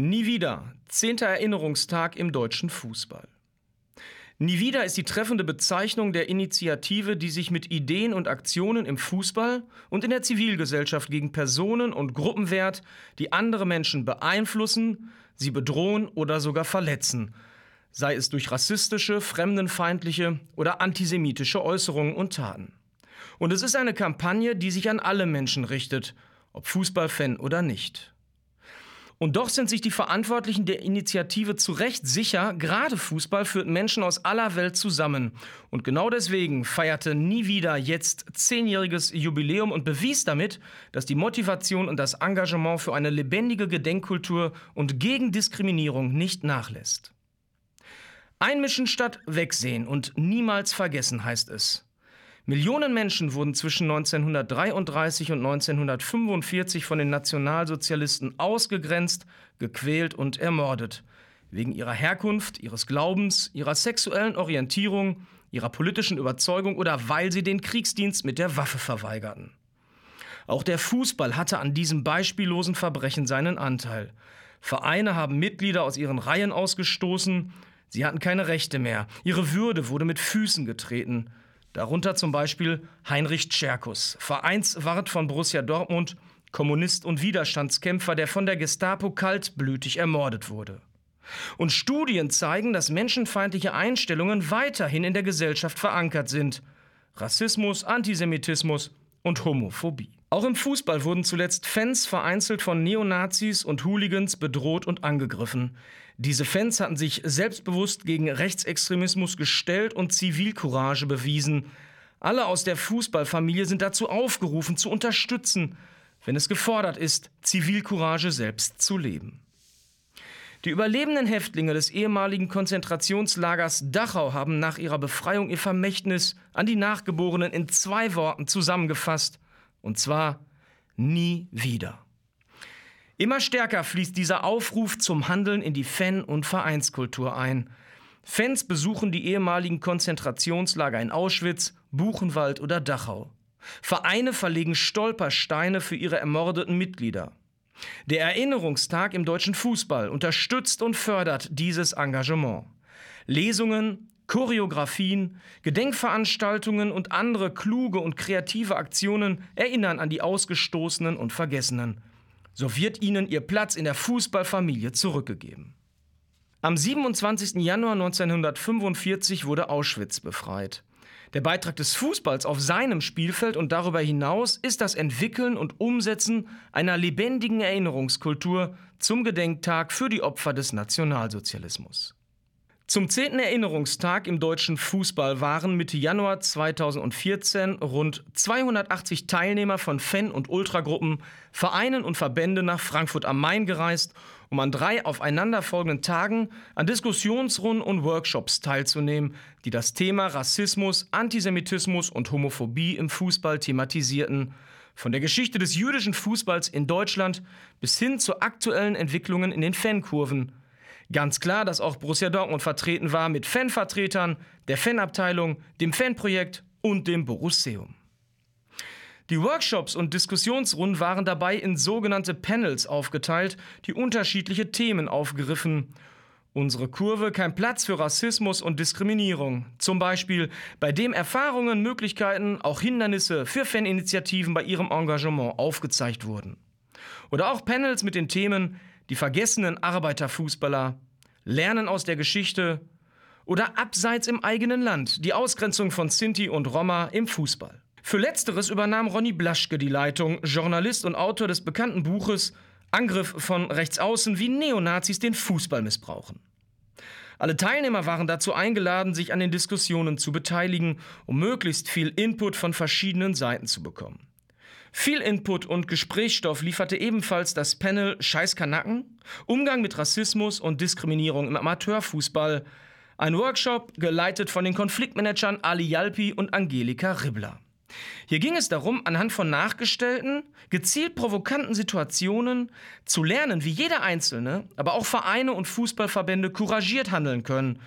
Nie wieder. Zehnter Erinnerungstag im deutschen Fußball. Nie wieder ist die treffende Bezeichnung der Initiative, die sich mit Ideen und Aktionen im Fußball und in der Zivilgesellschaft gegen Personen und Gruppen wehrt, die andere Menschen beeinflussen, sie bedrohen oder sogar verletzen, sei es durch rassistische, fremdenfeindliche oder antisemitische Äußerungen und Taten. Und es ist eine Kampagne, die sich an alle Menschen richtet, ob Fußballfan oder nicht. Und doch sind sich die Verantwortlichen der Initiative zu Recht sicher, gerade Fußball führt Menschen aus aller Welt zusammen. Und genau deswegen feierte nie wieder jetzt zehnjähriges Jubiläum und bewies damit, dass die Motivation und das Engagement für eine lebendige Gedenkkultur und gegen Diskriminierung nicht nachlässt. Einmischen statt wegsehen und niemals vergessen heißt es. Millionen Menschen wurden zwischen 1933 und 1945 von den Nationalsozialisten ausgegrenzt, gequält und ermordet. Wegen ihrer Herkunft, ihres Glaubens, ihrer sexuellen Orientierung, ihrer politischen Überzeugung oder weil sie den Kriegsdienst mit der Waffe verweigerten. Auch der Fußball hatte an diesem beispiellosen Verbrechen seinen Anteil. Vereine haben Mitglieder aus ihren Reihen ausgestoßen, sie hatten keine Rechte mehr, ihre Würde wurde mit Füßen getreten. Darunter zum Beispiel Heinrich Tscherkus, Vereinswart von Borussia Dortmund, Kommunist und Widerstandskämpfer, der von der Gestapo kaltblütig ermordet wurde. Und Studien zeigen, dass menschenfeindliche Einstellungen weiterhin in der Gesellschaft verankert sind. Rassismus, Antisemitismus und Homophobie. Auch im Fußball wurden zuletzt Fans vereinzelt von Neonazis und Hooligans bedroht und angegriffen. Diese Fans hatten sich selbstbewusst gegen Rechtsextremismus gestellt und Zivilcourage bewiesen. Alle aus der Fußballfamilie sind dazu aufgerufen, zu unterstützen, wenn es gefordert ist, Zivilcourage selbst zu leben. Die überlebenden Häftlinge des ehemaligen Konzentrationslagers Dachau haben nach ihrer Befreiung ihr Vermächtnis an die Nachgeborenen in zwei Worten zusammengefasst. Und zwar nie wieder. Immer stärker fließt dieser Aufruf zum Handeln in die Fan- und Vereinskultur ein. Fans besuchen die ehemaligen Konzentrationslager in Auschwitz, Buchenwald oder Dachau. Vereine verlegen Stolpersteine für ihre ermordeten Mitglieder. Der Erinnerungstag im deutschen Fußball unterstützt und fördert dieses Engagement. Lesungen, Choreografien, Gedenkveranstaltungen und andere kluge und kreative Aktionen erinnern an die Ausgestoßenen und Vergessenen. So wird ihnen ihr Platz in der Fußballfamilie zurückgegeben. Am 27. Januar 1945 wurde Auschwitz befreit. Der Beitrag des Fußballs auf seinem Spielfeld und darüber hinaus ist das Entwickeln und Umsetzen einer lebendigen Erinnerungskultur zum Gedenktag für die Opfer des Nationalsozialismus. Zum 10. Erinnerungstag im deutschen Fußball waren Mitte Januar 2014 rund 280 Teilnehmer von Fan- und Ultragruppen, Vereinen und Verbände nach Frankfurt am Main gereist, um an drei aufeinanderfolgenden Tagen an Diskussionsrunden und Workshops teilzunehmen, die das Thema Rassismus, Antisemitismus und Homophobie im Fußball thematisierten, von der Geschichte des jüdischen Fußballs in Deutschland bis hin zu aktuellen Entwicklungen in den Fankurven Ganz klar, dass auch Borussia Dortmund vertreten war mit Fanvertretern, der Fanabteilung, dem Fanprojekt und dem Borusseum. Die Workshops und Diskussionsrunden waren dabei in sogenannte Panels aufgeteilt, die unterschiedliche Themen aufgriffen. Unsere Kurve kein Platz für Rassismus und Diskriminierung. Zum Beispiel, bei dem Erfahrungen, Möglichkeiten, auch Hindernisse für Faninitiativen bei ihrem Engagement aufgezeigt wurden. Oder auch Panels mit den Themen die vergessenen Arbeiterfußballer, Lernen aus der Geschichte oder abseits im eigenen Land, die Ausgrenzung von Sinti und Roma im Fußball. Für letzteres übernahm Ronny Blaschke die Leitung, Journalist und Autor des bekannten Buches Angriff von Rechtsaußen, wie Neonazis den Fußball missbrauchen. Alle Teilnehmer waren dazu eingeladen, sich an den Diskussionen zu beteiligen, um möglichst viel Input von verschiedenen Seiten zu bekommen. Viel Input und Gesprächsstoff lieferte ebenfalls das Panel Scheiß Kanaken, Umgang mit Rassismus und Diskriminierung im Amateurfußball, ein Workshop geleitet von den Konfliktmanagern Ali Jalpi und Angelika Ribbler. Hier ging es darum, anhand von nachgestellten, gezielt provokanten Situationen zu lernen, wie jeder Einzelne, aber auch Vereine und Fußballverbände couragiert handeln können,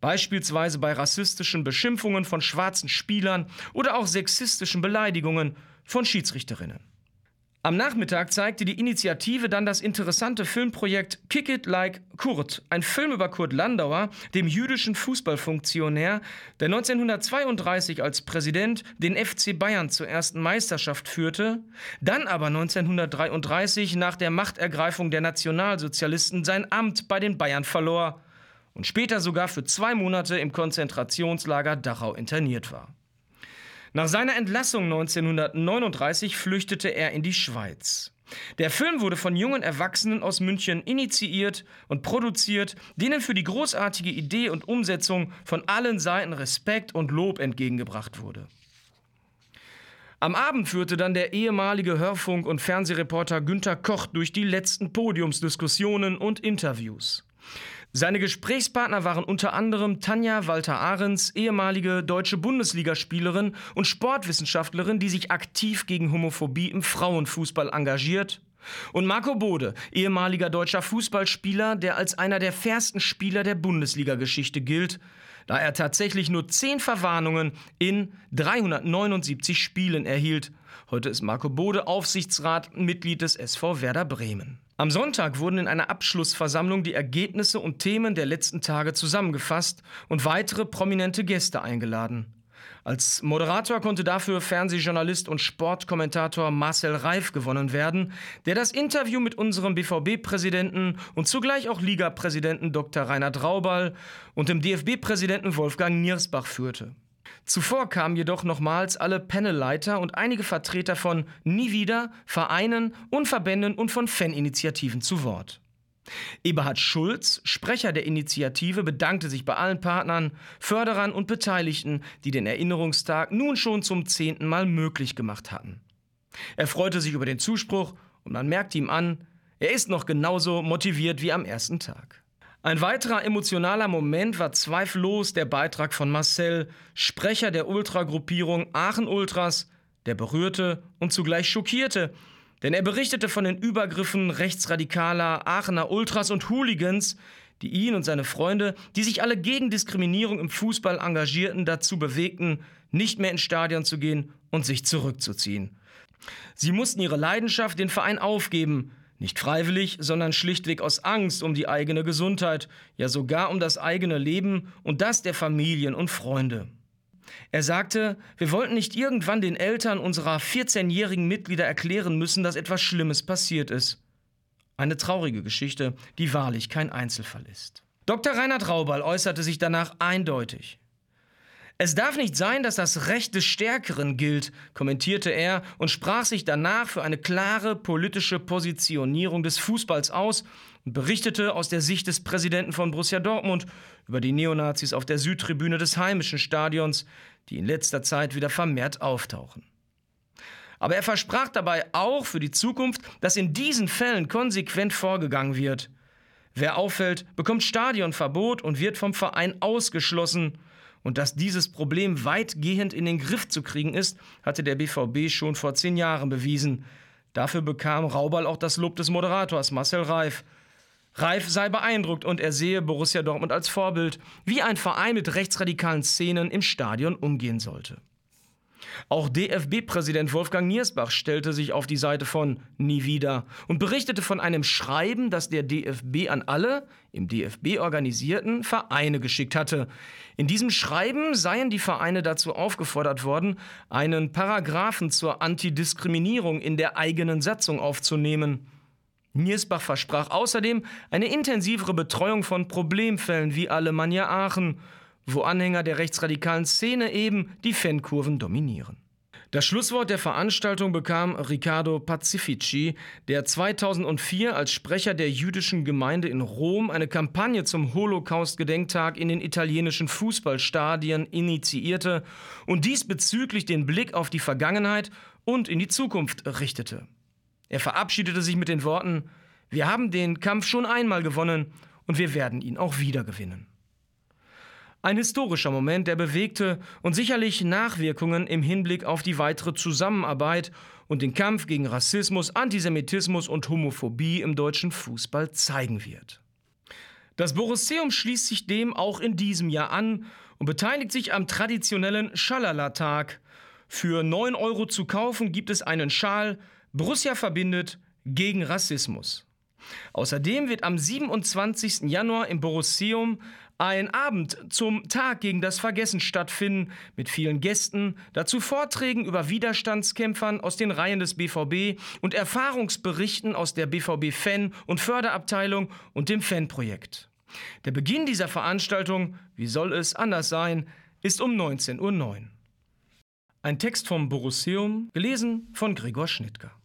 beispielsweise bei rassistischen Beschimpfungen von schwarzen Spielern oder auch sexistischen Beleidigungen von Schiedsrichterinnen. Am Nachmittag zeigte die Initiative dann das interessante Filmprojekt Kick It Like Kurt, ein Film über Kurt Landauer, dem jüdischen Fußballfunktionär, der 1932 als Präsident den FC Bayern zur ersten Meisterschaft führte, dann aber 1933 nach der Machtergreifung der Nationalsozialisten sein Amt bei den Bayern verlor und später sogar für zwei Monate im Konzentrationslager Dachau interniert war. Nach seiner Entlassung 1939 flüchtete er in die Schweiz. Der Film wurde von jungen Erwachsenen aus München initiiert und produziert, denen für die großartige Idee und Umsetzung von allen Seiten Respekt und Lob entgegengebracht wurde. Am Abend führte dann der ehemalige Hörfunk- und Fernsehreporter Günter Koch durch die letzten Podiumsdiskussionen und Interviews. Seine Gesprächspartner waren unter anderem Tanja Walter-Ahrens, ehemalige deutsche Bundesligaspielerin und Sportwissenschaftlerin, die sich aktiv gegen Homophobie im Frauenfußball engagiert, und Marco Bode, ehemaliger deutscher Fußballspieler, der als einer der fairsten Spieler der Bundesliga-Geschichte gilt, da er tatsächlich nur zehn Verwarnungen in 379 Spielen erhielt. Heute ist Marco Bode Aufsichtsrat, Mitglied des SV Werder Bremen. Am Sonntag wurden in einer Abschlussversammlung die Ergebnisse und Themen der letzten Tage zusammengefasst und weitere prominente Gäste eingeladen. Als Moderator konnte dafür Fernsehjournalist und Sportkommentator Marcel Reif gewonnen werden, der das Interview mit unserem BVB-Präsidenten und zugleich auch Ligapräsidenten Dr. Reinhard Raubal und dem DFB-Präsidenten Wolfgang Niersbach führte. Zuvor kamen jedoch nochmals alle Panelleiter und einige Vertreter von Nie wieder, Vereinen und Verbänden und von Faninitiativen zu Wort. Eberhard Schulz, Sprecher der Initiative, bedankte sich bei allen Partnern, Förderern und Beteiligten, die den Erinnerungstag nun schon zum zehnten Mal möglich gemacht hatten. Er freute sich über den Zuspruch und man merkte ihm an, er ist noch genauso motiviert wie am ersten Tag. Ein weiterer emotionaler Moment war zweifellos der Beitrag von Marcel, Sprecher der Ultragruppierung Aachen Ultras, der berührte und zugleich schockierte, denn er berichtete von den Übergriffen rechtsradikaler Aachener Ultras und Hooligans, die ihn und seine Freunde, die sich alle gegen Diskriminierung im Fußball engagierten, dazu bewegten, nicht mehr ins Stadion zu gehen und sich zurückzuziehen. Sie mussten ihre Leidenschaft, den Verein aufgeben, nicht freiwillig, sondern schlichtweg aus Angst um die eigene Gesundheit, ja sogar um das eigene Leben und das der Familien und Freunde. Er sagte, wir wollten nicht irgendwann den Eltern unserer 14-jährigen Mitglieder erklären müssen, dass etwas Schlimmes passiert ist. Eine traurige Geschichte, die wahrlich kein Einzelfall ist. Dr. Reinhard Raubal äußerte sich danach eindeutig. Es darf nicht sein, dass das Recht des Stärkeren gilt, kommentierte er und sprach sich danach für eine klare politische Positionierung des Fußballs aus und berichtete aus der Sicht des Präsidenten von Borussia Dortmund über die Neonazis auf der Südtribüne des heimischen Stadions, die in letzter Zeit wieder vermehrt auftauchen. Aber er versprach dabei auch für die Zukunft, dass in diesen Fällen konsequent vorgegangen wird. Wer auffällt, bekommt Stadionverbot und wird vom Verein ausgeschlossen. Und dass dieses Problem weitgehend in den Griff zu kriegen ist, hatte der BVB schon vor zehn Jahren bewiesen. Dafür bekam Raubal auch das Lob des Moderators Marcel Reif. Reif sei beeindruckt und er sehe Borussia Dortmund als Vorbild, wie ein Verein mit rechtsradikalen Szenen im Stadion umgehen sollte. Auch DFB-Präsident Wolfgang Niersbach stellte sich auf die Seite von Nie wieder und berichtete von einem Schreiben, das der DFB an alle im DFB organisierten Vereine geschickt hatte. In diesem Schreiben seien die Vereine dazu aufgefordert worden, einen Paragraphen zur Antidiskriminierung in der eigenen Satzung aufzunehmen. Niersbach versprach außerdem eine intensivere Betreuung von Problemfällen wie Alemannia Aachen wo Anhänger der rechtsradikalen Szene eben die Fankurven dominieren. Das Schlusswort der Veranstaltung bekam Riccardo Pacifici, der 2004 als Sprecher der jüdischen Gemeinde in Rom eine Kampagne zum Holocaust-Gedenktag in den italienischen Fußballstadien initiierte und diesbezüglich den Blick auf die Vergangenheit und in die Zukunft richtete. Er verabschiedete sich mit den Worten, wir haben den Kampf schon einmal gewonnen und wir werden ihn auch wieder gewinnen. Ein historischer Moment, der bewegte und sicherlich Nachwirkungen im Hinblick auf die weitere Zusammenarbeit und den Kampf gegen Rassismus, Antisemitismus und Homophobie im deutschen Fußball zeigen wird. Das Borusseum schließt sich dem auch in diesem Jahr an und beteiligt sich am traditionellen Schalala-Tag. Für 9 Euro zu kaufen gibt es einen Schal, Borussia verbindet gegen Rassismus. Außerdem wird am 27. Januar im Borusseum ein Abend zum Tag gegen das Vergessen stattfinden mit vielen Gästen, dazu Vorträgen über Widerstandskämpfern aus den Reihen des BVB und Erfahrungsberichten aus der BVB Fan- und Förderabteilung und dem Fanprojekt. Der Beginn dieser Veranstaltung, wie soll es anders sein, ist um 19.09 Uhr. Ein Text vom Borusseum, gelesen von Gregor Schnittger.